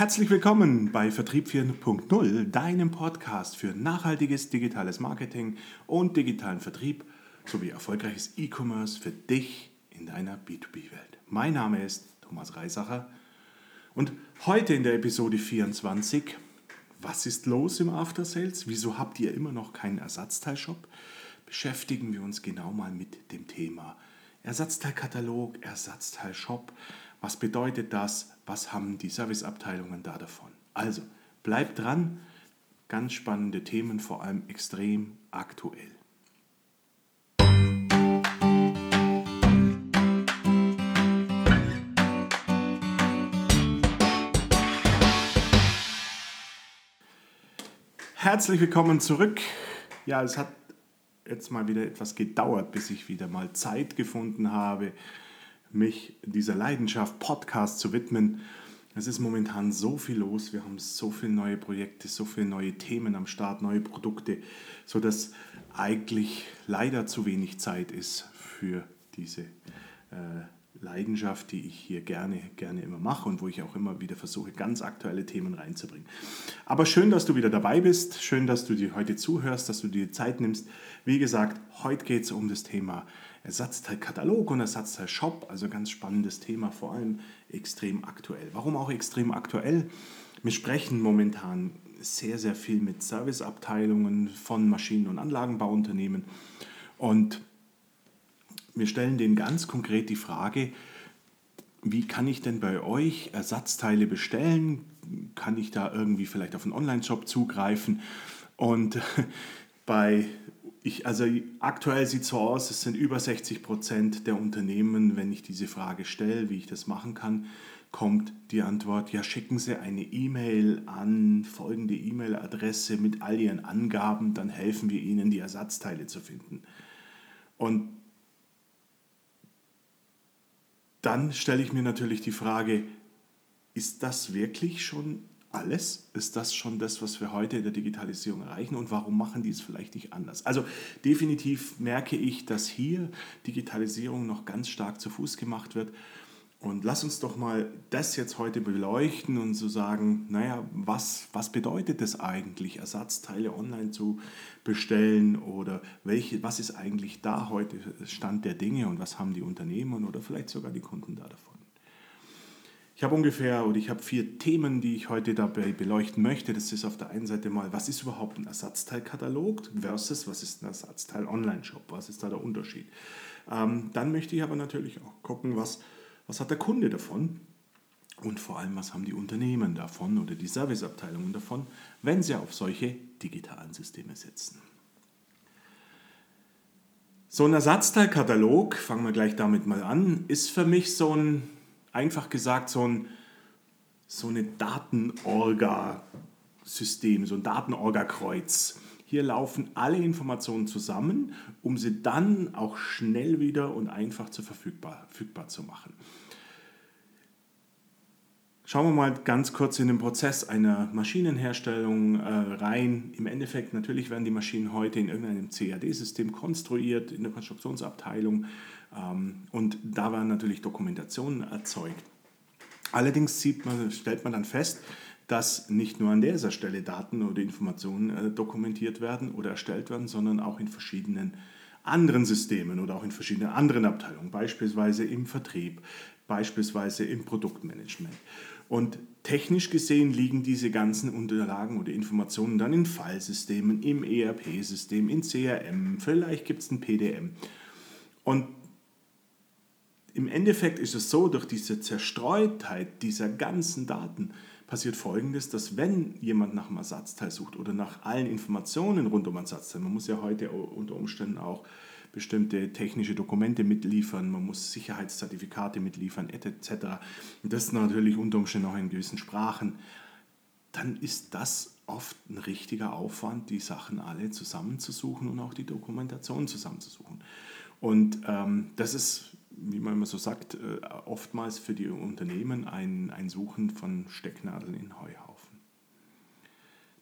Herzlich willkommen bei Vertrieb 4.0, deinem Podcast für nachhaltiges digitales Marketing und digitalen Vertrieb sowie erfolgreiches E-Commerce für dich in deiner B2B-Welt. Mein Name ist Thomas Reisacher und heute in der Episode 24, was ist los im After Sales? Wieso habt ihr immer noch keinen Ersatzteilshop? Beschäftigen wir uns genau mal mit dem Thema Ersatzteilkatalog, Ersatzteilshop. Was bedeutet das? Was haben die Serviceabteilungen da davon? Also, bleibt dran. Ganz spannende Themen, vor allem extrem aktuell. Herzlich willkommen zurück. Ja, es hat jetzt mal wieder etwas gedauert, bis ich wieder mal Zeit gefunden habe, mich dieser Leidenschaft Podcast zu widmen. Es ist momentan so viel los, wir haben so viele neue Projekte, so viele neue Themen am Start, neue Produkte, sodass eigentlich leider zu wenig Zeit ist für diese äh, Leidenschaft, die ich hier gerne, gerne immer mache und wo ich auch immer wieder versuche, ganz aktuelle Themen reinzubringen. Aber schön, dass du wieder dabei bist, schön, dass du dir heute zuhörst, dass du dir Zeit nimmst. Wie gesagt, heute geht es um das Thema Ersatzteilkatalog und Ersatzteilshop, also ganz spannendes Thema, vor allem extrem aktuell. Warum auch extrem aktuell? Wir sprechen momentan sehr, sehr viel mit Serviceabteilungen von Maschinen- und Anlagenbauunternehmen und wir stellen denen ganz konkret die Frage, wie kann ich denn bei euch Ersatzteile bestellen? Kann ich da irgendwie vielleicht auf einen Online-Shop zugreifen? Und bei ich, also aktuell sieht es so aus, es sind über 60 Prozent der Unternehmen, wenn ich diese Frage stelle, wie ich das machen kann, kommt die Antwort, ja, schicken Sie eine E-Mail an folgende E-Mail-Adresse mit all Ihren Angaben, dann helfen wir Ihnen, die Ersatzteile zu finden. Und dann stelle ich mir natürlich die Frage, ist das wirklich schon alles? Ist das schon das, was wir heute in der Digitalisierung erreichen und warum machen die es vielleicht nicht anders? Also definitiv merke ich, dass hier Digitalisierung noch ganz stark zu Fuß gemacht wird und lass uns doch mal das jetzt heute beleuchten und so sagen, naja, was, was bedeutet es eigentlich, Ersatzteile online zu bestellen oder welche, was ist eigentlich da heute Stand der Dinge und was haben die Unternehmen oder vielleicht sogar die Kunden da davon? Ich habe ungefähr oder ich habe vier Themen, die ich heute dabei beleuchten möchte. Das ist auf der einen Seite mal, was ist überhaupt ein Ersatzteilkatalog versus was ist ein Ersatzteil-Online-Shop? Was ist da der Unterschied? Ähm, dann möchte ich aber natürlich auch gucken, was was hat der Kunde davon? Und vor allem, was haben die Unternehmen davon oder die Serviceabteilungen davon, wenn sie auf solche digitalen Systeme setzen? So ein Ersatzteilkatalog, fangen wir gleich damit mal an, ist für mich so ein, einfach gesagt, so, ein, so eine Datenorga-System, so ein Datenorga-Kreuz. Hier laufen alle Informationen zusammen, um sie dann auch schnell wieder und einfach zu verfügbar, verfügbar zu machen. Schauen wir mal ganz kurz in den Prozess einer Maschinenherstellung äh, rein. Im Endeffekt, natürlich werden die Maschinen heute in irgendeinem CAD-System konstruiert, in der Konstruktionsabteilung. Ähm, und da werden natürlich Dokumentationen erzeugt. Allerdings man, stellt man dann fest, dass nicht nur an dieser Stelle Daten oder Informationen äh, dokumentiert werden oder erstellt werden, sondern auch in verschiedenen anderen Systemen oder auch in verschiedenen anderen Abteilungen, beispielsweise im Vertrieb, beispielsweise im Produktmanagement. Und technisch gesehen liegen diese ganzen Unterlagen oder Informationen dann in Filesystemen, im ERP-System, in CRM, vielleicht gibt es ein PDM. Und im Endeffekt ist es so, durch diese Zerstreutheit dieser ganzen Daten passiert Folgendes, dass wenn jemand nach einem Ersatzteil sucht oder nach allen Informationen rund um Ersatzteil, man muss ja heute unter Umständen auch bestimmte technische Dokumente mitliefern, man muss Sicherheitszertifikate mitliefern, etc. Und das natürlich unter Umständen auch in gewissen Sprachen. Dann ist das oft ein richtiger Aufwand, die Sachen alle zusammenzusuchen und auch die Dokumentation zusammenzusuchen. Und ähm, das ist, wie man immer so sagt, äh, oftmals für die Unternehmen ein, ein Suchen von Stecknadeln in Heuhaufen.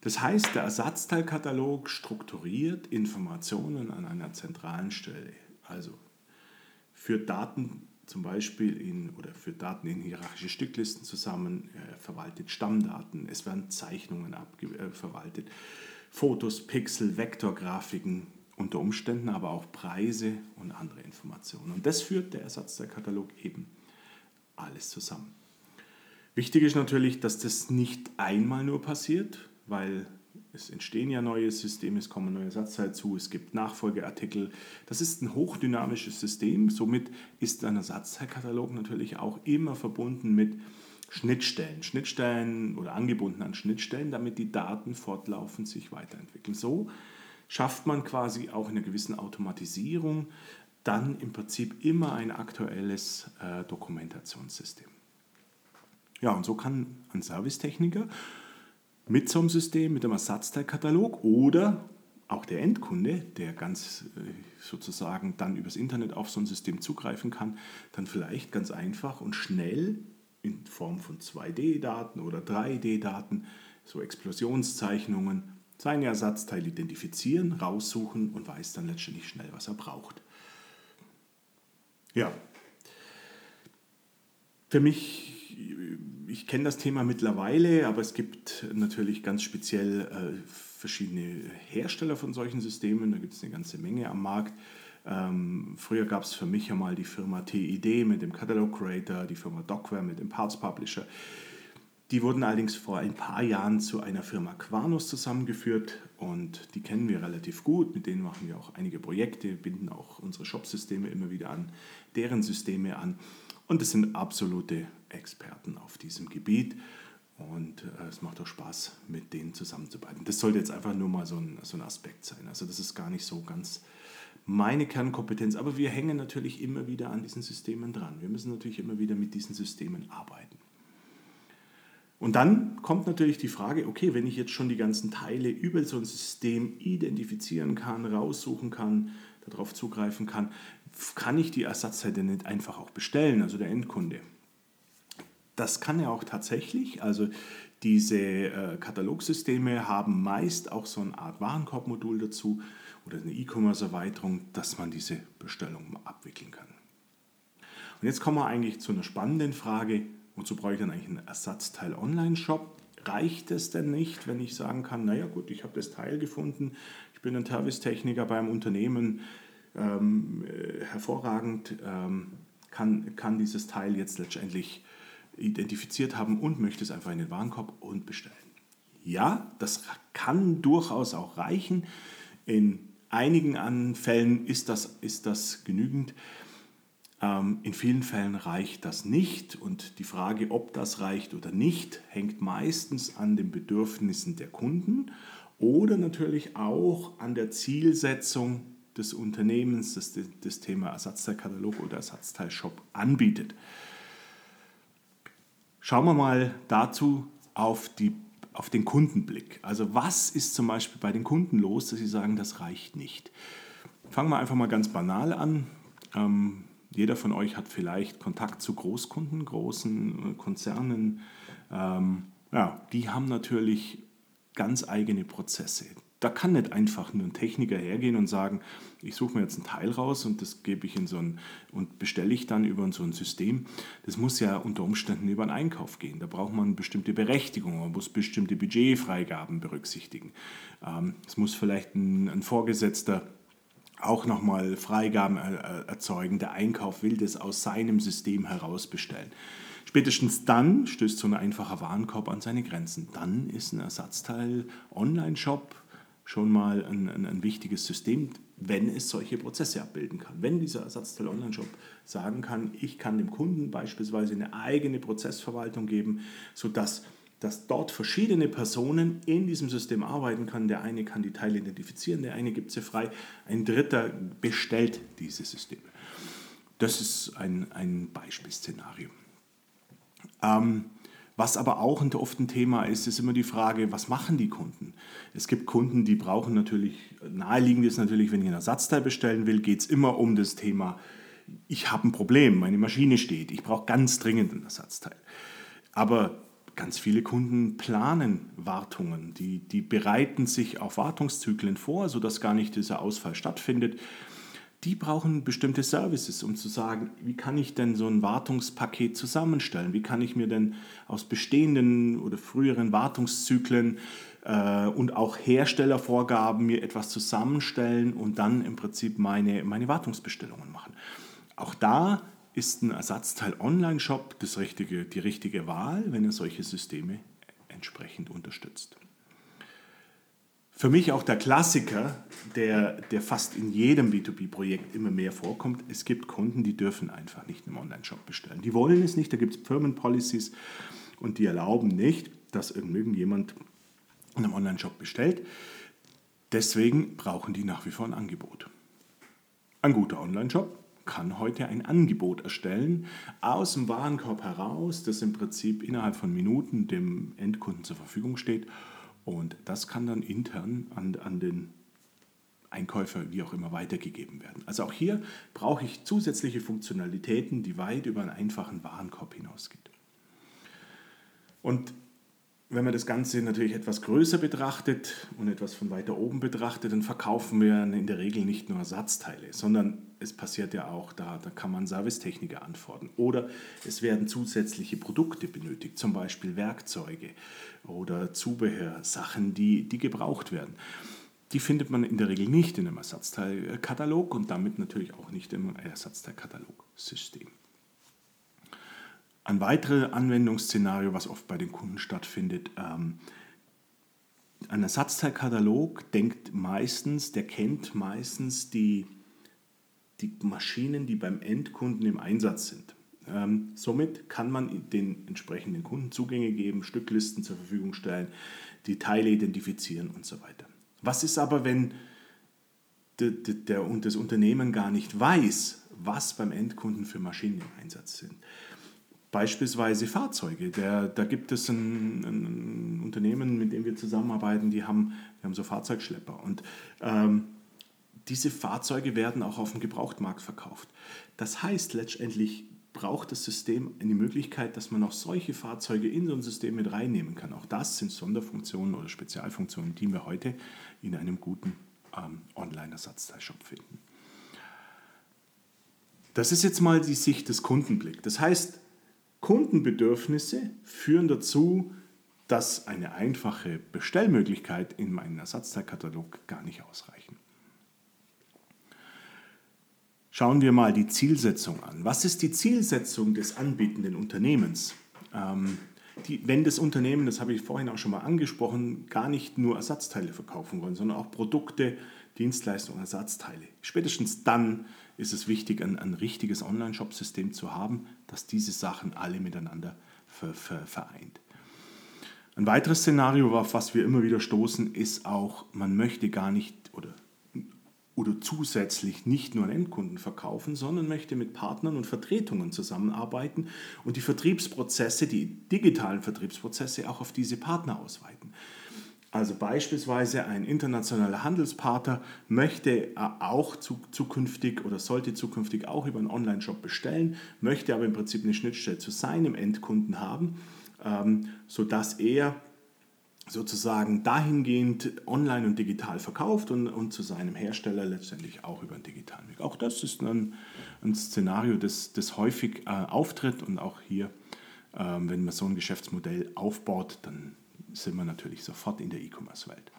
Das heißt, der Ersatzteilkatalog strukturiert Informationen an einer zentralen Stelle, also führt Daten zum Beispiel in, oder für Daten in hierarchische Stücklisten zusammen, äh, verwaltet Stammdaten, es werden Zeichnungen äh, verwaltet, Fotos, Pixel, Vektorgrafiken, unter Umständen aber auch Preise und andere Informationen. Und das führt der Ersatzteilkatalog eben alles zusammen. Wichtig ist natürlich, dass das nicht einmal nur passiert, weil es entstehen ja neue Systeme, es kommen neue Ersatzteile zu, es gibt Nachfolgeartikel. Das ist ein hochdynamisches System. Somit ist ein Ersatzteilkatalog natürlich auch immer verbunden mit Schnittstellen, Schnittstellen oder angebunden an Schnittstellen, damit die Daten fortlaufend sich weiterentwickeln. So schafft man quasi auch in einer gewissen Automatisierung dann im Prinzip immer ein aktuelles äh, Dokumentationssystem. Ja, und so kann ein Servicetechniker mit so einem System, mit einem Ersatzteilkatalog oder auch der Endkunde, der ganz äh, sozusagen dann übers Internet auf so ein System zugreifen kann, dann vielleicht ganz einfach und schnell in Form von 2D-Daten oder 3D-Daten, so Explosionszeichnungen, seine Ersatzteile identifizieren, raussuchen und weiß dann letztendlich schnell, was er braucht. Ja, für mich ich kenne das Thema mittlerweile, aber es gibt natürlich ganz speziell äh, verschiedene Hersteller von solchen Systemen. Da gibt es eine ganze Menge am Markt. Ähm, früher gab es für mich ja mal die Firma TID mit dem Catalog Creator, die Firma Docware mit dem Parts Publisher. Die wurden allerdings vor ein paar Jahren zu einer Firma Quanus zusammengeführt und die kennen wir relativ gut. Mit denen machen wir auch einige Projekte, binden auch unsere Shop-Systeme immer wieder an, deren Systeme an. Und es sind absolute Experten auf diesem Gebiet. Und äh, es macht auch Spaß, mit denen zusammenzuarbeiten. Das sollte jetzt einfach nur mal so ein, so ein Aspekt sein. Also das ist gar nicht so ganz meine Kernkompetenz, aber wir hängen natürlich immer wieder an diesen Systemen dran. Wir müssen natürlich immer wieder mit diesen Systemen arbeiten. Und dann kommt natürlich die Frage, okay, wenn ich jetzt schon die ganzen Teile über so ein System identifizieren kann, raussuchen kann, darauf zugreifen kann, kann ich die Ersatzteile nicht einfach auch bestellen, also der Endkunde. Das kann er auch tatsächlich. Also diese äh, Katalogsysteme haben meist auch so eine Art Warenkorbmodul dazu oder eine E-Commerce-Erweiterung, dass man diese Bestellung abwickeln kann. Und jetzt kommen wir eigentlich zu einer spannenden Frage, wozu brauche ich dann eigentlich einen Ersatzteil Online-Shop? Reicht es denn nicht, wenn ich sagen kann, naja gut, ich habe das Teil gefunden, ich bin ein Servicetechniker beim Unternehmen, ähm, äh, hervorragend ähm, kann, kann dieses Teil jetzt letztendlich identifiziert haben und möchte es einfach in den Warenkorb und bestellen. Ja, das kann durchaus auch reichen. In einigen Fällen ist das, ist das genügend. Ähm, in vielen Fällen reicht das nicht und die Frage, ob das reicht oder nicht, hängt meistens an den Bedürfnissen der Kunden oder natürlich auch an der Zielsetzung des Unternehmens, das das Thema Ersatzteilkatalog oder Ersatzteilshop anbietet. Schauen wir mal dazu auf, die, auf den Kundenblick. Also was ist zum Beispiel bei den Kunden los, dass sie sagen, das reicht nicht? Fangen wir einfach mal ganz banal an. Ähm, jeder von euch hat vielleicht Kontakt zu Großkunden, großen äh, Konzernen. Ähm, ja, die haben natürlich ganz eigene Prozesse. Da kann nicht einfach nur ein Techniker hergehen und sagen, ich suche mir jetzt ein Teil raus und das gebe ich in so ein und bestelle ich dann über so ein System. Das muss ja unter Umständen über einen Einkauf gehen. Da braucht man bestimmte Berechtigungen, man muss bestimmte Budgetfreigaben berücksichtigen. Ähm, es muss vielleicht ein, ein Vorgesetzter auch nochmal Freigaben erzeugen. Der Einkauf will das aus seinem System heraus bestellen. Spätestens dann stößt so ein einfacher Warenkorb an seine Grenzen. Dann ist ein Ersatzteil Online-Shop schon mal ein, ein, ein, wichtiges System, wenn es solche Prozesse abbilden kann. Wenn dieser Ersatzteil Online-Shop sagen kann, ich kann dem Kunden beispielsweise eine eigene Prozessverwaltung geben, sodass dass dort verschiedene Personen in diesem System arbeiten können. Der eine kann die Teile identifizieren, der eine gibt sie frei, ein dritter bestellt diese Systeme. Das ist ein, ein Beispielszenario. Ähm, was aber auch oft ein Thema ist, ist immer die Frage, was machen die Kunden? Es gibt Kunden, die brauchen natürlich, naheliegend ist natürlich, wenn ich ein Ersatzteil bestellen will, geht es immer um das Thema, ich habe ein Problem, meine Maschine steht, ich brauche ganz dringend ein Ersatzteil. Aber ganz viele Kunden planen Wartungen, die, die bereiten sich auf Wartungszyklen vor, sodass gar nicht dieser Ausfall stattfindet. die brauchen bestimmte Services, um zu sagen, wie kann ich denn so ein Wartungspaket zusammenstellen? Wie kann ich mir denn aus bestehenden oder früheren Wartungszyklen äh, und auch Herstellervorgaben mir etwas zusammenstellen und dann im Prinzip meine, meine Wartungsbestellungen machen? Auch da ist ein Ersatzteil-Online-Shop richtige, die richtige Wahl, wenn er solche Systeme entsprechend unterstützt. Für mich auch der Klassiker, der, der fast in jedem B2B-Projekt immer mehr vorkommt. Es gibt Kunden, die dürfen einfach nicht im Online-Shop bestellen. Die wollen es nicht, da gibt es Firmenpolicies und die erlauben nicht, dass irgendjemand in einem Online-Shop bestellt. Deswegen brauchen die nach wie vor ein Angebot. Ein guter Online-Shop kann heute ein Angebot erstellen aus dem Warenkorb heraus, das im Prinzip innerhalb von Minuten dem Endkunden zur Verfügung steht und das kann dann intern an, an den Einkäufer wie auch immer weitergegeben werden. Also auch hier brauche ich zusätzliche Funktionalitäten, die weit über einen einfachen Warenkorb hinausgeht. Und wenn man das Ganze natürlich etwas größer betrachtet und etwas von weiter oben betrachtet, dann verkaufen wir in der Regel nicht nur Ersatzteile, sondern es passiert ja auch, da, da kann man Servicetechniker antworten. Oder es werden zusätzliche Produkte benötigt, zum Beispiel Werkzeuge oder Zubehör, Sachen, die, die gebraucht werden. Die findet man in der Regel nicht in einem Ersatzteilkatalog und damit natürlich auch nicht im Ersatzteilkatalogsystem. Ein weiteres Anwendungsszenario, was oft bei den Kunden stattfindet, ähm, ein Ersatzteilkatalog denkt meistens, der kennt meistens die, die Maschinen, die beim Endkunden im Einsatz sind. Ähm, somit kann man den entsprechenden Kunden Zugänge geben, Stücklisten zur Verfügung stellen, die Teile identifizieren und so weiter. Was ist aber, wenn der, der, das Unternehmen gar nicht weiß, was beim Endkunden für Maschinen im Einsatz sind? Beispielsweise Fahrzeuge. Der, da gibt es ein, ein, Unternehmen, mit dem wir zusammenarbeiten, die haben, die haben so Fahrzeugschlepper. Und ähm, diese Fahrzeuge werden auch auf dem Gebrauchtmarkt verkauft. Das heißt, letztendlich braucht das System eine Möglichkeit, dass man auch solche Fahrzeuge in so ein System mit reinnehmen kann. Auch das sind Sonderfunktionen oder Spezialfunktionen, die wir heute in einem guten ähm, Online-Ersatzteilshop finden. Das ist jetzt mal die Sicht des Kundenblicks. Das heißt, Kundenbedürfnisse führen dazu, dass eine einfache Bestellmöglichkeit in meinen Ersatzteilkatalog gar nicht ausreichen. Schauen wir mal die Zielsetzung an. Was ist die Zielsetzung des anbietenden Unternehmens? Ähm, die, wenn das Unternehmen, das habe ich vorhin auch schon mal angesprochen, gar nicht nur Ersatzteile verkaufen wollen, sondern auch Produkte, Dienstleistungen, Ersatzteile. Spätestens dann ist es wichtig, ein, ein richtiges Online-Shop-System zu haben, das diese Sachen alle miteinander ver, ver, vereint. Ein weiteres Szenario, auf was wir immer wieder stoßen, ist auch, man möchte gar nicht oder, oder zusätzlich nicht nur an Endkunden verkaufen, sondern möchte mit Partnern und Vertretungen zusammenarbeiten und die Vertriebsprozesse, die digitalen Vertriebsprozesse auch auf diese Partner ausweiten. Also beispielsweise ein internationaler Handelspartner möchte auch zukünftig oder sollte zukünftig auch über einen Online-Shop bestellen, möchte aber im Prinzip eine Schnittstelle zu seinem Endkunden haben, ähm, sodass er sozusagen dahingehend online und digital verkauft und, und zu seinem Hersteller letztendlich auch über einen digitalen Weg. Auch das ist ein, ein Szenario, das, das häufig äh, auftritt und auch hier, ähm, wenn man so ein Geschäftsmodell aufbaut, dann sind wir natürlich sofort in der E-Commerce-Welt.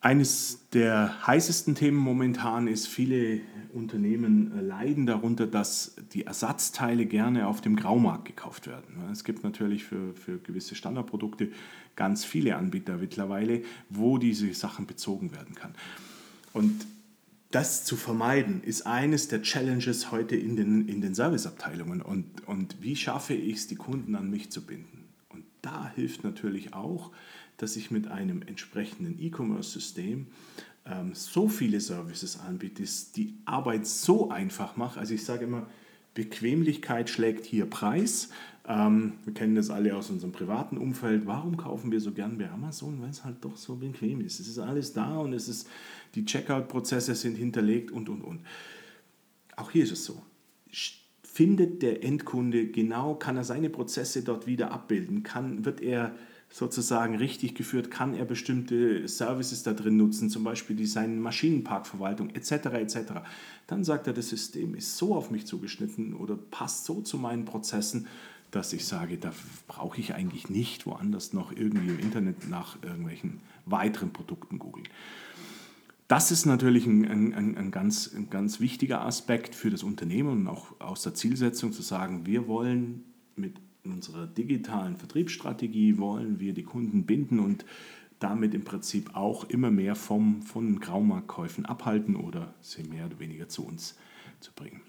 Eines der heißesten Themen momentan ist, viele Unternehmen leiden darunter, dass die Ersatzteile gerne auf dem Graumarkt gekauft werden. Es gibt natürlich für, für gewisse Standardprodukte ganz viele Anbieter mittlerweile, wo diese Sachen bezogen werden kann. Und das zu vermeiden, ist eines der Challenges heute in den, in den Serviceabteilungen. Und, und wie schaffe ich es, die Kunden an mich zu binden? Da hilft natürlich auch, dass ich mit einem entsprechenden E-Commerce-System ähm, so viele Services anbiete, die Arbeit so einfach macht. Also ich sage immer, Bequemlichkeit schlägt hier Preis. Ähm, wir kennen das alle aus unserem privaten Umfeld. Warum kaufen wir so gern bei Amazon? Weil es halt doch so bequem ist. Es ist alles da und es ist, die Checkout-Prozesse sind hinterlegt und, und, und. Auch hier ist es so findet der Endkunde genau, kann er seine Prozesse dort wieder abbilden, kann, wird er sozusagen richtig geführt? Kann er bestimmte Services da drin nutzen, zum Beispiel die seine Maschinenparkverwaltung etc. etc. Dann sagt er, das System ist so auf mich zugeschnitten oder passt so zu meinen Prozessen, dass ich sage, da brauche ich eigentlich nicht woanders noch irgendwie im Internet nach irgendwelchen weiteren Produkten googeln. Das ist natürlich ein, ein, ein, ganz, ein ganz wichtiger Aspekt für das Unternehmen und auch aus der Zielsetzung zu sagen, wir wollen mit unserer digitalen Vertriebsstrategie wollen wir die Kunden binden und damit im Prinzip auch immer mehr vom, von Graumarktkäufen abhalten oder sie mehr oder weniger zu uns zu bringen.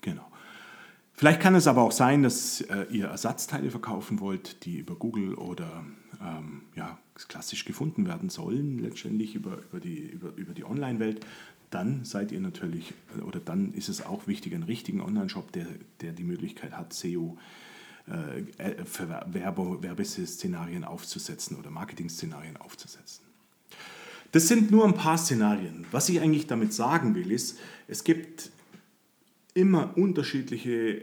Genau. Vielleicht kann es aber auch sein, dass äh, ihr Ersatzteile verkaufen wollt, die über Google oder ähm, ja, klassisch gefunden werden sollen, letztendlich über, über die, über, über die Online-Welt. Dann seid ihr natürlich, oder dann ist es auch wichtig, einen richtigen Online-Shop, der, der die Möglichkeit hat, SEO äh, äh, für Werbe, Werbeszenarien aufzusetzen oder Marketing-Szenarien aufzusetzen. Das sind nur ein paar Szenarien. Was ich eigentlich damit sagen will, ist, es gibt immer unterschiedliche,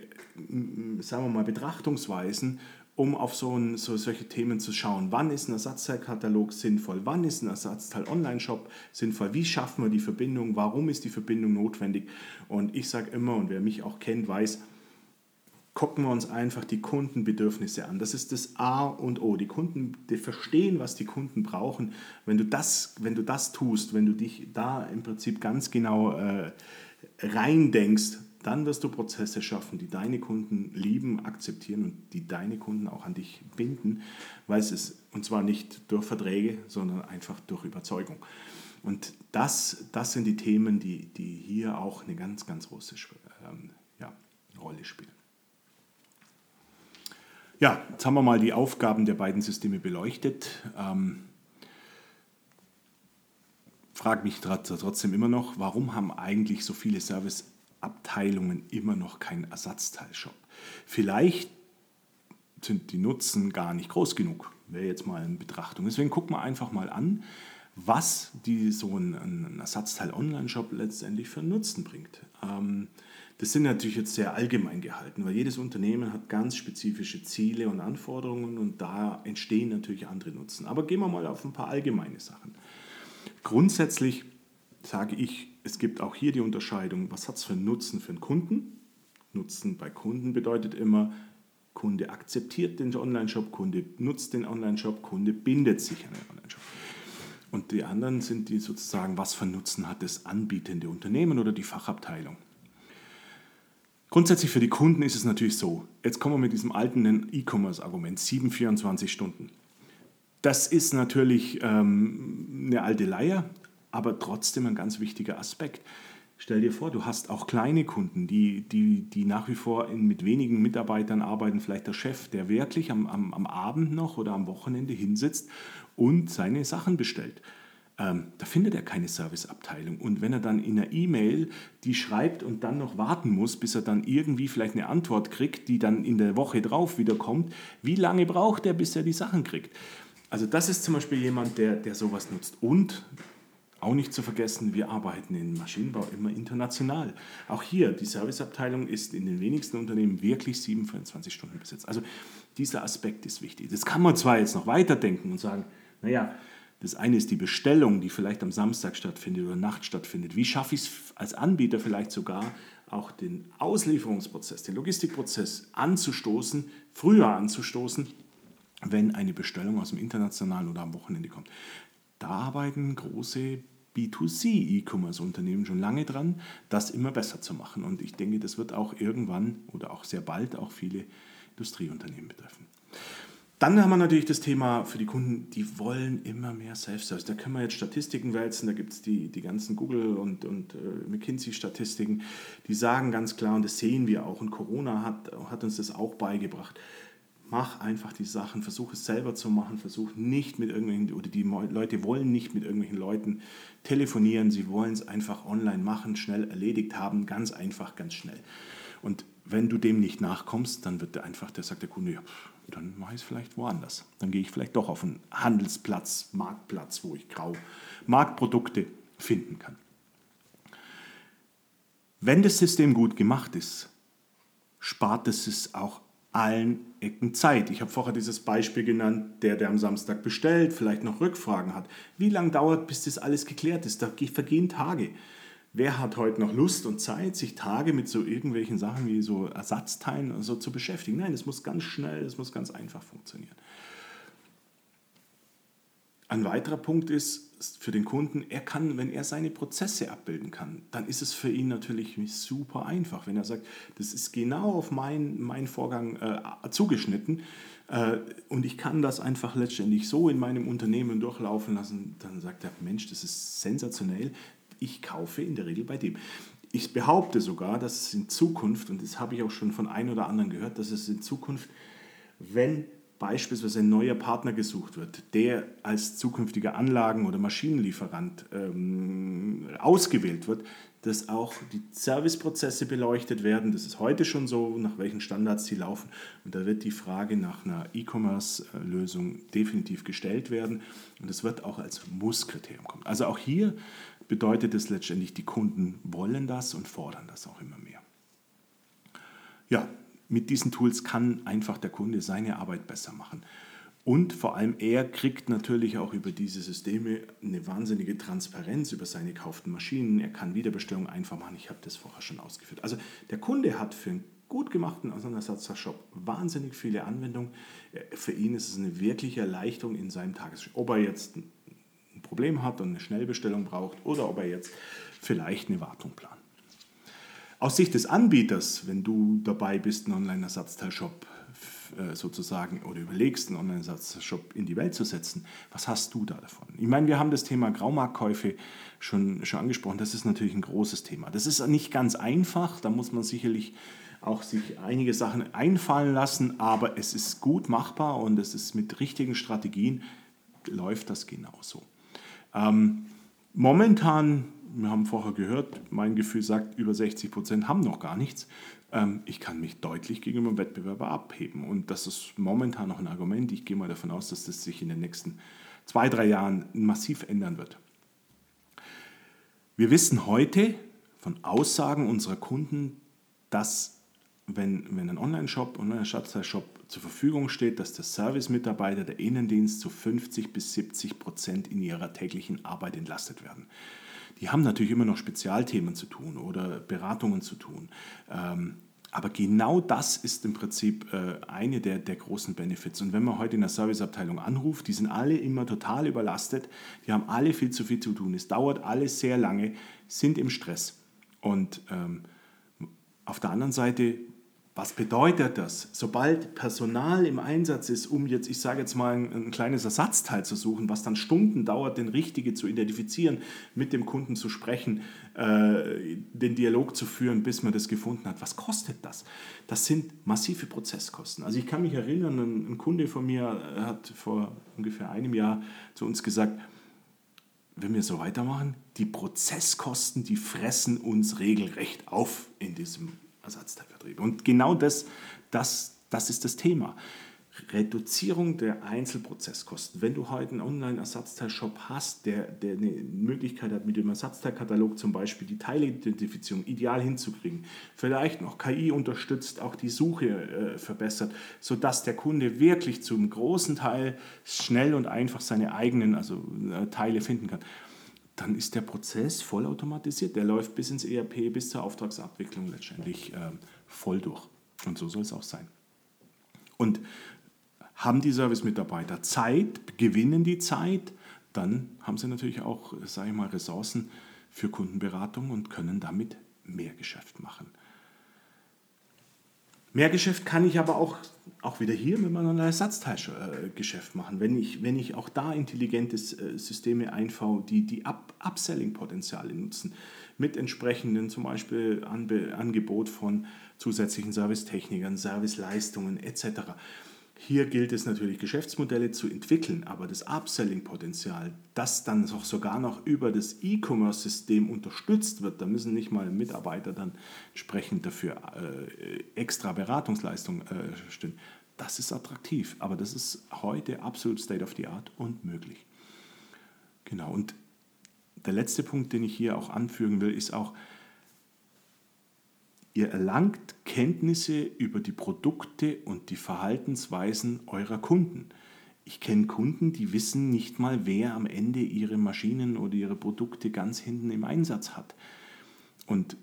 sagen wir mal, Betrachtungsweisen, um auf so, ein, so solche Themen zu schauen. Wann ist ein Ersatzteilkatalog sinnvoll? Wann ist ein Ersatzteil-Online-Shop sinnvoll? Wie schaffen wir die Verbindung? Warum ist die Verbindung notwendig? Und ich sage immer, und wer mich auch kennt, weiß, gucken wir uns einfach die Kundenbedürfnisse an. Das ist das A und O. Die Kunden die verstehen, was die Kunden brauchen. Wenn du das, wenn du das tust, wenn du dich da im Prinzip ganz genau äh, reindenkst, dann wirst du Prozesse schaffen, die deine Kunden lieben, akzeptieren und die deine Kunden auch an dich binden, weil es ist, und zwar nicht durch Verträge, sondern einfach durch Überzeugung. Und das, das sind die Themen, die, die hier auch eine ganz, ganz große ähm, ja, Rolle spielen. Ja, jetzt haben wir mal die Aufgaben der beiden Systeme beleuchtet. Ähm, frage mich trotzdem immer noch, warum haben eigentlich so viele Serviceabteilungen immer noch keinen Ersatzteilshop? Vielleicht sind die Nutzen gar nicht groß genug, wäre jetzt mal in Betrachtung. Deswegen gucken wir einfach mal an, was die, so ein, ein Ersatzteil-Online-Shop letztendlich für Nutzen bringt. Ähm, das sind natürlich jetzt sehr allgemein gehalten, weil jedes Unternehmen hat ganz spezifische Ziele und Anforderungen und da entstehen natürlich andere Nutzen. Aber gehen wir mal auf ein paar allgemeine Sachen. Grundsätzlich sage ich, es gibt auch hier die Unterscheidung, was hat es für einen Nutzen für einen Kunden? Nutzen bei Kunden bedeutet immer, Kunde akzeptiert den Online-Shop, Kunde nutzt den Online-Shop, Kunde bindet sich an den Online-Shop. Und die anderen sind die sozusagen, was für Nutzen hat das anbietende Unternehmen oder die Fachabteilung. Grundsätzlich für die Kunden ist es natürlich so, jetzt kommen wir mit diesem alten E-Commerce-Argument, 7, 24 Stunden. Das ist natürlich ähm, eine alte Leier, aber trotzdem ein ganz wichtiger Aspekt. Stell dir vor, du hast auch kleine Kunden, die, die, die nach wie vor in, mit wenigen Mitarbeitern arbeiten, vielleicht der Chef, der wirklich am, am, am Abend noch oder am Wochenende hinsitzt und seine Sachen bestellt. Ähm, da findet er keine Serviceabteilung. Und wenn er dann in einer E-Mail die schreibt und dann noch warten muss, bis er dann irgendwie vielleicht eine Antwort kriegt, die dann in der Woche drauf wieder kommt, wie lange braucht er, bis er die Sachen kriegt? Also das ist zum Beispiel jemand, der, der sowas nutzt. Und auch nicht zu vergessen, wir arbeiten im Maschinenbau immer international. Auch hier, die Serviceabteilung ist in den wenigsten Unternehmen wirklich 27 Stunden besetzt. Also dieser Aspekt ist wichtig. Das kann man zwar jetzt noch weiterdenken und sagen, naja, das eine ist die Bestellung, die vielleicht am Samstag stattfindet oder Nacht stattfindet. Wie schaffe ich es als Anbieter vielleicht sogar auch den Auslieferungsprozess, den Logistikprozess anzustoßen, früher anzustoßen, wenn eine Bestellung aus dem internationalen oder am Wochenende kommt. Da arbeiten große B2C-E-Commerce-Unternehmen schon lange dran, das immer besser zu machen. Und ich denke, das wird auch irgendwann oder auch sehr bald auch viele Industrieunternehmen betreffen. Dann haben wir natürlich das Thema für die Kunden, die wollen immer mehr Self-Service. Da können wir jetzt Statistiken wälzen, da gibt es die, die ganzen Google- und, und äh, McKinsey-Statistiken, die sagen ganz klar, und das sehen wir auch, und Corona hat, hat uns das auch beigebracht, mach einfach die Sachen, versuch es selber zu machen, versuch nicht mit irgendwelchen, oder die Leute wollen nicht mit irgendwelchen Leuten telefonieren, sie wollen es einfach online machen, schnell erledigt haben, ganz einfach, ganz schnell. Und wenn du dem nicht nachkommst, dann wird der einfach, der sagt der Kunde, ja, dann mache ich es vielleicht woanders. Dann gehe ich vielleicht doch auf einen Handelsplatz, Marktplatz, wo ich grau Marktprodukte finden kann. Wenn das System gut gemacht ist, spart es es auch allen Ecken Zeit. Ich habe vorher dieses Beispiel genannt, der, der am Samstag bestellt, vielleicht noch Rückfragen hat. Wie lange dauert, bis das alles geklärt ist? Da vergehen Tage. Wer hat heute noch Lust und Zeit, sich Tage mit so irgendwelchen Sachen wie so Ersatzteilen so zu beschäftigen? Nein, es muss ganz schnell, es muss ganz einfach funktionieren. Ein weiterer Punkt ist für den Kunden, er kann, wenn er seine Prozesse abbilden kann, dann ist es für ihn natürlich super einfach. Wenn er sagt, das ist genau auf meinen mein Vorgang äh, zugeschnitten äh, und ich kann das einfach letztendlich so in meinem Unternehmen durchlaufen lassen, dann sagt er, Mensch, das ist sensationell, ich kaufe in der Regel bei dem. Ich behaupte sogar, dass es in Zukunft, und das habe ich auch schon von ein oder anderen gehört, dass es in Zukunft, wenn beispielsweise ein neuer Partner gesucht wird, der als zukünftiger Anlagen- oder Maschinenlieferant ähm, ausgewählt wird, dass auch die Serviceprozesse beleuchtet werden. Das ist heute schon so, nach welchen Standards sie laufen. Und da wird die Frage nach einer E-Commerce-Lösung definitiv gestellt werden. Und es wird auch als Musskriterium kommen. Also auch hier bedeutet es letztendlich, die Kunden wollen das und fordern das auch immer mehr. Ja, mit diesen Tools kann einfach der Kunde seine Arbeit besser machen. Und vor allem er kriegt natürlich auch über diese Systeme eine wahnsinnige Transparenz über seine gekauften Maschinen. Er kann Wiederbestellungen einfach machen. Ich habe das vorher schon ausgeführt. Also der Kunde hat für einen gut gemachten Auslandsersatzshop wahnsinnig viele Anwendungen. Für ihn ist es eine wirkliche Erleichterung in seinem Tagesgeschäft. Ob er jetzt ein Problem hat und eine Schnellbestellung braucht oder ob er jetzt vielleicht eine Wartung plant. Aus Sicht des Anbieters, wenn du dabei bist, einen Online-Ersatzteilshop äh, sozusagen oder überlegst, einen Online-Ersatzteilshop in die Welt zu setzen, was hast du da davon? Ich meine, wir haben das Thema Graumarktkäufe schon, schon angesprochen. Das ist natürlich ein großes Thema. Das ist nicht ganz einfach. Da muss man sicherlich auch sich einige Sachen einfallen lassen, aber es ist gut machbar und es ist mit richtigen Strategien läuft das genauso. Ähm, momentan wir haben vorher gehört, mein Gefühl sagt, über 60 Prozent haben noch gar nichts. Ähm, ich kann mich deutlich gegenüber dem Wettbewerber abheben. Und das ist momentan noch ein Argument. Ich gehe mal davon aus, dass das sich in den nächsten zwei, drei Jahren massiv ändern wird. Wir wissen heute von Aussagen unserer Kunden, dass wenn, wenn ein Online-Shop, Online-Ersatzteilshop zur Verfügung steht, dass der Service-Mitarbeiter, der Innendienst zu 50 bis 70 Prozent in ihrer täglichen Arbeit entlastet werden die haben natürlich immer noch Spezialthemen zu tun oder Beratungen zu tun. Ähm, aber genau das ist im Prinzip äh, eine der, der großen Benefits. Und wenn man heute in der Serviceabteilung anruft, die sind alle immer total überlastet, die haben alle viel zu viel zu tun. Es dauert alles sehr lange, sind im Stress. Und ähm, auf der anderen Seite was bedeutet das? Sobald Personal im Einsatz ist, um jetzt, ich sage jetzt mal, ein, ein, kleines Ersatzteil zu suchen, was dann Stunden dauert, den Richtige zu identifizieren, mit dem Kunden zu sprechen, äh, den Dialog zu führen, bis man das gefunden hat, was kostet das? Das sind massive Prozesskosten. Also ich kann mich erinnern, ein, ein Kunde von mir hat vor ungefähr einem Jahr zu uns gesagt, wenn wir so weitermachen, die Prozesskosten, die fressen uns regelrecht auf in diesem Ersatzteilvertrieb. Und genau das, das, das ist das Thema. Reduzierung der Einzelprozesskosten. Wenn du heute einen Online-Ersatzteilshop hast, der, der eine Möglichkeit hat, mit dem Ersatzteilkatalog zum Beispiel die Teilidentifizierung ideal hinzukriegen, vielleicht noch KI unterstützt, auch die Suche äh, verbessert, sodass der Kunde wirklich zum großen Teil schnell und einfach seine eigenen also, äh, Teile finden kann dann ist der Prozess vollautomatisiert. Der läuft bis ins ERP, bis zur Auftragsabwicklung letztendlich äh, voll durch. Und so soll es auch sein. Und haben die Service-Mitarbeiter Zeit, gewinnen die Zeit, dann haben sie natürlich auch, sage ich mal, Ressourcen für Kundenberatung und können damit mehr Geschäft machen. Mehr Geschäft kann ich aber auch, auch wieder hier mit meinem Ersatzteilgeschäft machen, wenn ich, wenn ich auch da intelligente äh, Systeme einbaue, die die Up Upselling-Potenziale nutzen, mit entsprechenden zum Beispiel Anbe Angebot von zusätzlichen Servicetechnikern, Serviceleistungen etc. Hier gilt es natürlich, Geschäftsmodelle zu entwickeln, aber das Upselling-Potenzial, das dann auch sogar noch über das E-Commerce-System unterstützt wird, da müssen nicht mal Mitarbeiter dann entsprechend dafür äh, extra Beratungsleistung äh, stehen. Das ist attraktiv, aber das ist heute absolut State of the Art und möglich. Genau, und der letzte Punkt, den ich hier auch anfügen will, ist auch, Ihr erlangt Kenntnisse über die Produkte und die Verhaltensweisen eurer Kunden. Ich kenne Kunden, die wissen nicht mal, wer am Ende ihre Maschinen oder ihre Produkte ganz hinten im Einsatz hat. Und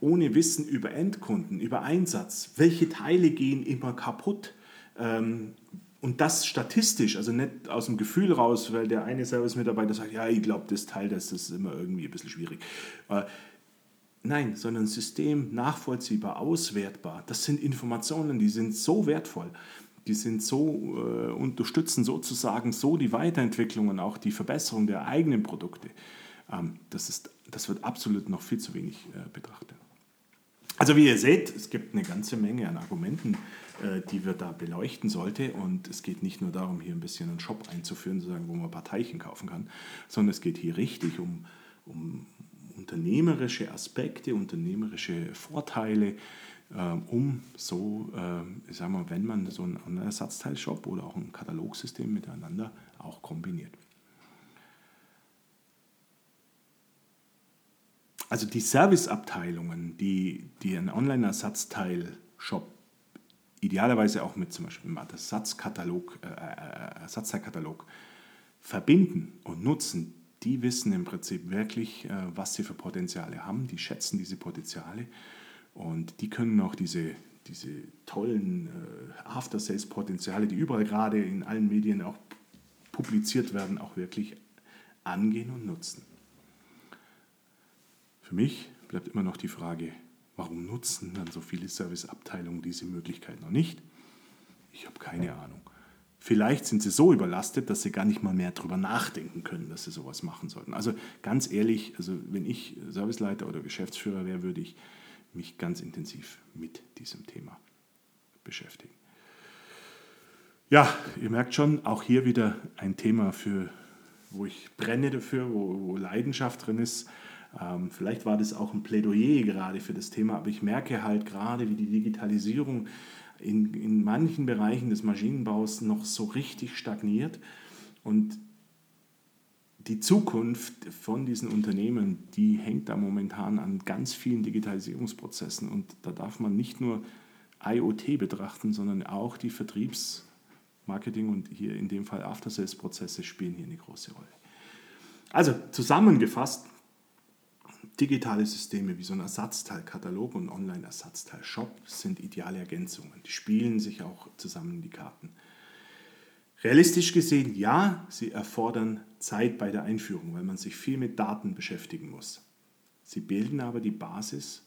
ohne Wissen über Endkunden, über Einsatz, welche Teile gehen immer kaputt, ähm, und das statistisch, also nicht aus dem Gefühl raus, weil der eine Service-Mitarbeiter sagt, ja, ich glaube, das Teil, das ist immer irgendwie ein bisschen schwierig. Nein, sondern System nachvollziehbar, auswertbar. Das sind Informationen, die sind so wertvoll. Die sind so, äh, unterstützen sozusagen so die Weiterentwicklung und auch die Verbesserung der eigenen Produkte. Ähm, das, ist, das wird absolut noch viel zu wenig äh, betrachtet. Also wie ihr seht, es gibt eine ganze Menge an Argumenten, äh, die wir da beleuchten sollte. Und es geht nicht nur darum, hier ein bisschen einen Shop einzuführen, sozusagen, wo man ein paar Teilchen kaufen kann, sondern es geht hier richtig um, um unternehmerische Aspekte, unternehmerische Vorteile, äh, um so, äh, ich sag mal, wenn man so einen Ersatzteilshop oder auch ein Katalogsystem miteinander auch kombiniert. Also die Serviceabteilungen, die, die einen Online-Ersatzteil-Shop idealerweise auch mit zum Beispiel einem Ersatzkatalog, äh, äh, Ersatzteilkatalog verbinden und nutzen, die wissen im Prinzip wirklich, äh, was sie für Potenziale haben, die schätzen diese Potenziale und die können auch diese, diese tollen äh, After-Sales-Potenziale, die überall gerade in allen Medien auch publiziert werden, auch wirklich angehen und nutzen. Für mich bleibt immer noch die Frage, warum nutzen dann so viele Serviceabteilungen diese Möglichkeit noch nicht? Ich habe keine Ahnung. Vielleicht sind sie so überlastet, dass sie gar nicht mal mehr darüber nachdenken können, dass sie sowas machen sollten. Also ganz ehrlich, also wenn ich Serviceleiter oder Geschäftsführer wäre, würde ich mich ganz intensiv mit diesem Thema beschäftigen. Ja, ihr merkt schon, auch hier wieder ein Thema, für, wo ich brenne dafür, wo, wo Leidenschaft drin ist. Ähm, vielleicht war das auch ein Plädoyer gerade für das Thema, aber ich merke halt gerade, wie die Digitalisierung in, in manchen Bereichen des Maschinenbaus noch so richtig stagniert und die Zukunft von diesen Unternehmen, die hängt da momentan an ganz vielen Digitalisierungsprozessen und da darf man nicht nur IoT betrachten, sondern auch die Vertriebsmarketing und hier in dem Fall After-Sales-Prozesse spielen hier eine große Rolle. Also zusammengefasst, Digitale Systeme wie so ein Ersatzteilkatalog und Online-Ersatzteil-Shop sind ideale Ergänzungen. Die spielen sich auch zusammen die Karten. Realistisch gesehen, ja, sie erfordern Zeit bei der Einführung, weil man sich viel mit Daten beschäftigen muss. Sie bilden aber die Basis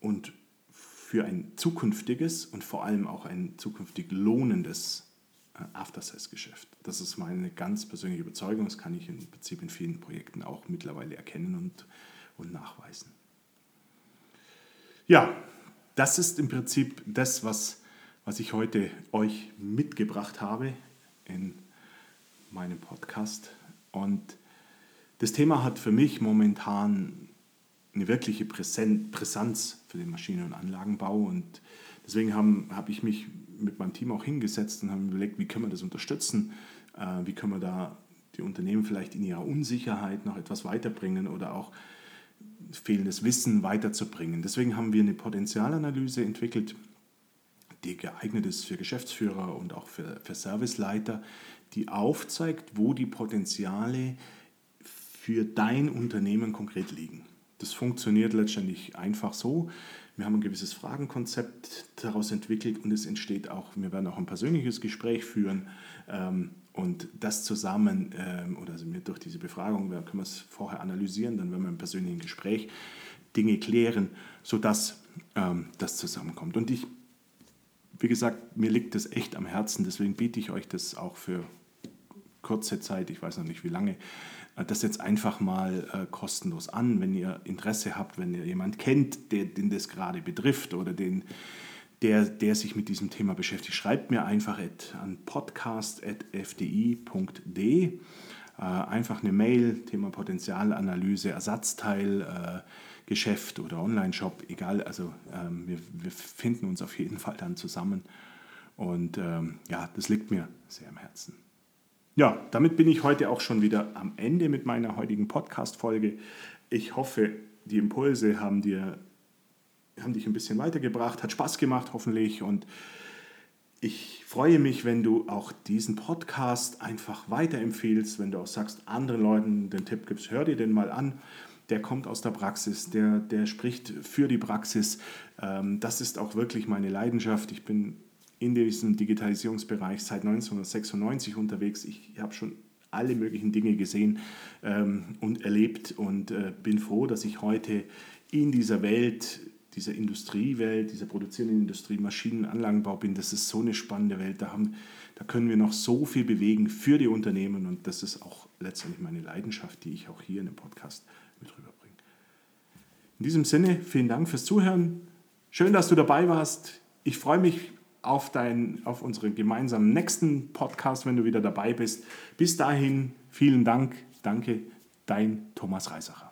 und für ein zukünftiges und vor allem auch ein zukünftig lohnendes After-Sales-Geschäft. Das ist meine ganz persönliche Überzeugung. Das kann ich im Prinzip in vielen Projekten auch mittlerweile erkennen und, und nachweisen. Ja, das ist im Prinzip das, was, was ich heute euch mitgebracht habe in meinem Podcast. Und das Thema hat für mich momentan eine wirkliche Präsenz für den Maschinen- und Anlagenbau. Und deswegen habe hab ich mich mit meinem Team auch hingesetzt und haben überlegt, wie können wir das unterstützen, äh, wie können wir da die Unternehmen vielleicht in ihrer Unsicherheit noch etwas weiterbringen oder auch fehlendes Wissen weiterzubringen. Deswegen haben wir eine Potenzialanalyse entwickelt, die geeignet ist für Geschäftsführer und auch für, für Serviceleiter, die aufzeigt, wo die Potenziale für dein Unternehmen konkret liegen. Das funktioniert letztendlich einfach so. Wir haben ein gewisses Fragenkonzept daraus entwickelt und es entsteht auch, wir werden auch ein persönliches Gespräch führen ähm, und das zusammen, ähm, oder also durch diese Befragung können wir es vorher analysieren, dann werden wir im persönlichen Gespräch Dinge klären, sodass ähm, das zusammenkommt. Und ich, wie gesagt, mir liegt das echt am Herzen, deswegen biete ich euch das auch für kurze Zeit, ich weiß noch nicht wie lange, das jetzt einfach mal äh, kostenlos an, wenn ihr Interesse habt, wenn ihr jemanden kennt, der, den das gerade betrifft oder den, der, der sich mit diesem Thema beschäftigt. Schreibt mir einfach an podcast.fdi.de äh, einfach eine Mail, Thema Potenzialanalyse, Ersatzteil, äh, Geschäft oder Online-Shop, egal. Also ähm, wir, wir, finden uns auf jeden Fall dann zusammen. Und ähm, ja, das liegt mir sehr am Herzen. Ja, damit bin ich heute auch schon wieder am Ende mit meiner heutigen Podcast-Folge. ich hoffe, die Impulse haben, dir, haben dich ein bisschen weitergebracht, hat Spaß gemacht hoffentlich und ich freue mich, wenn du auch diesen Podcast einfach weiterempfehlst, wenn du auch sagst, anderen Leuten den Tipp gibst, hör dir den mal an. Der kommt aus der Praxis, der, der spricht für die Praxis. Ähm, das ist auch wirklich meine Leidenschaft. Ich bin in diesem Digitalisierungsbereich seit 1996 unterwegs. Ich habe schon alle möglichen Dinge gesehen ähm, und erlebt und äh, bin froh, dass ich heute in dieser Welt dieser Industriewelt, dieser produzierenden Industrie, Maschinenanlagenbau bin, das ist so eine spannende Welt. Da, haben, da können wir noch so viel bewegen für die Unternehmen und das ist auch letztendlich meine Leidenschaft, die ich auch hier in dem Podcast mit rüberbringe. In diesem Sinne, vielen Dank fürs Zuhören. Schön, dass du dabei warst. Ich freue mich auf, dein, auf unseren gemeinsamen nächsten Podcast, wenn du wieder dabei bist. Bis dahin, vielen Dank. Danke, dein Thomas Reisacher.